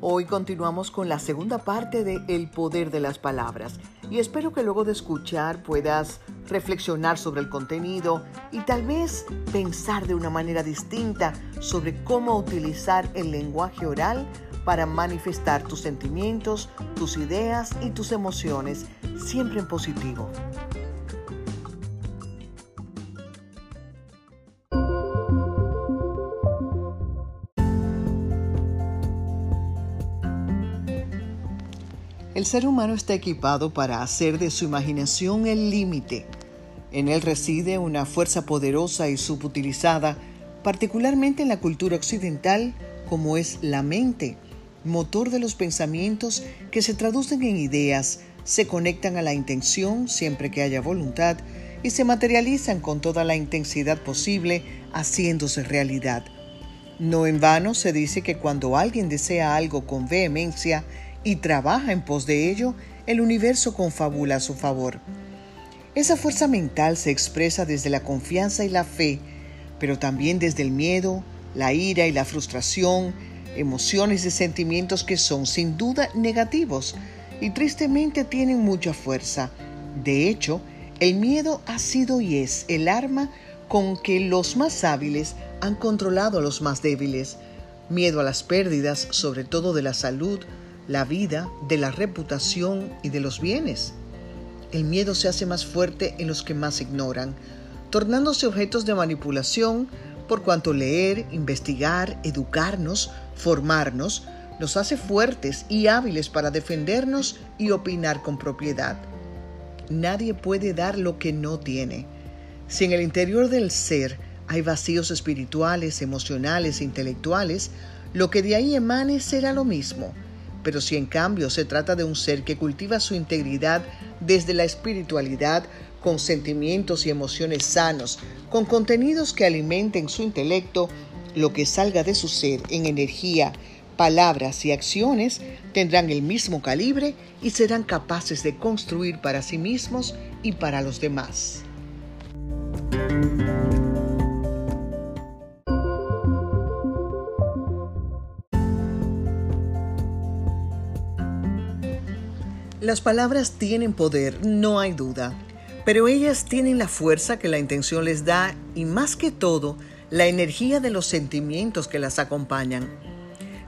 Hoy continuamos con la segunda parte de El poder de las palabras y espero que luego de escuchar puedas reflexionar sobre el contenido y tal vez pensar de una manera distinta sobre cómo utilizar el lenguaje oral para manifestar tus sentimientos, tus ideas y tus emociones, siempre en positivo. El ser humano está equipado para hacer de su imaginación el límite. En él reside una fuerza poderosa y subutilizada, particularmente en la cultura occidental, como es la mente, motor de los pensamientos que se traducen en ideas, se conectan a la intención siempre que haya voluntad y se materializan con toda la intensidad posible, haciéndose realidad. No en vano se dice que cuando alguien desea algo con vehemencia, y trabaja en pos de ello, el universo confabula a su favor. Esa fuerza mental se expresa desde la confianza y la fe, pero también desde el miedo, la ira y la frustración, emociones y sentimientos que son sin duda negativos y tristemente tienen mucha fuerza. De hecho, el miedo ha sido y es el arma con que los más hábiles han controlado a los más débiles. Miedo a las pérdidas, sobre todo de la salud, la vida, de la reputación y de los bienes. El miedo se hace más fuerte en los que más ignoran, tornándose objetos de manipulación por cuanto leer, investigar, educarnos, formarnos, nos hace fuertes y hábiles para defendernos y opinar con propiedad. Nadie puede dar lo que no tiene. Si en el interior del ser hay vacíos espirituales, emocionales e intelectuales, lo que de ahí emane será lo mismo pero si en cambio se trata de un ser que cultiva su integridad desde la espiritualidad, con sentimientos y emociones sanos, con contenidos que alimenten su intelecto, lo que salga de su ser en energía, palabras y acciones tendrán el mismo calibre y serán capaces de construir para sí mismos y para los demás. Las palabras tienen poder, no hay duda, pero ellas tienen la fuerza que la intención les da y más que todo, la energía de los sentimientos que las acompañan.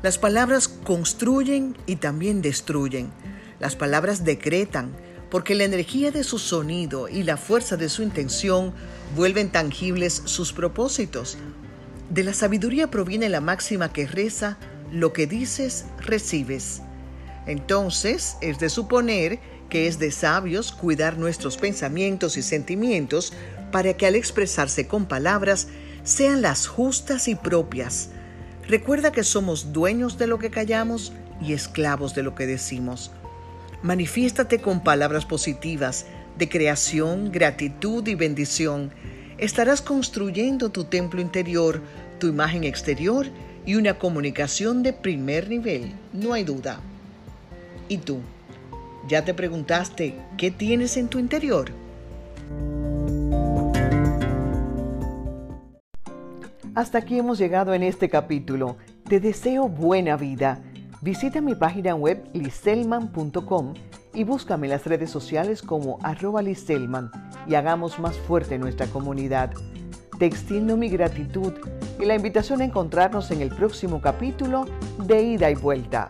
Las palabras construyen y también destruyen. Las palabras decretan, porque la energía de su sonido y la fuerza de su intención vuelven tangibles sus propósitos. De la sabiduría proviene la máxima que reza, lo que dices, recibes. Entonces, es de suponer que es de sabios cuidar nuestros pensamientos y sentimientos para que al expresarse con palabras sean las justas y propias. Recuerda que somos dueños de lo que callamos y esclavos de lo que decimos. Manifiéstate con palabras positivas de creación, gratitud y bendición. Estarás construyendo tu templo interior, tu imagen exterior y una comunicación de primer nivel, no hay duda. ¿Y tú? ¿Ya te preguntaste qué tienes en tu interior? Hasta aquí hemos llegado en este capítulo. Te deseo buena vida. Visita mi página web liselman.com y búscame en las redes sociales como arroba liselman y hagamos más fuerte nuestra comunidad. Te extiendo mi gratitud y la invitación a encontrarnos en el próximo capítulo de Ida y Vuelta.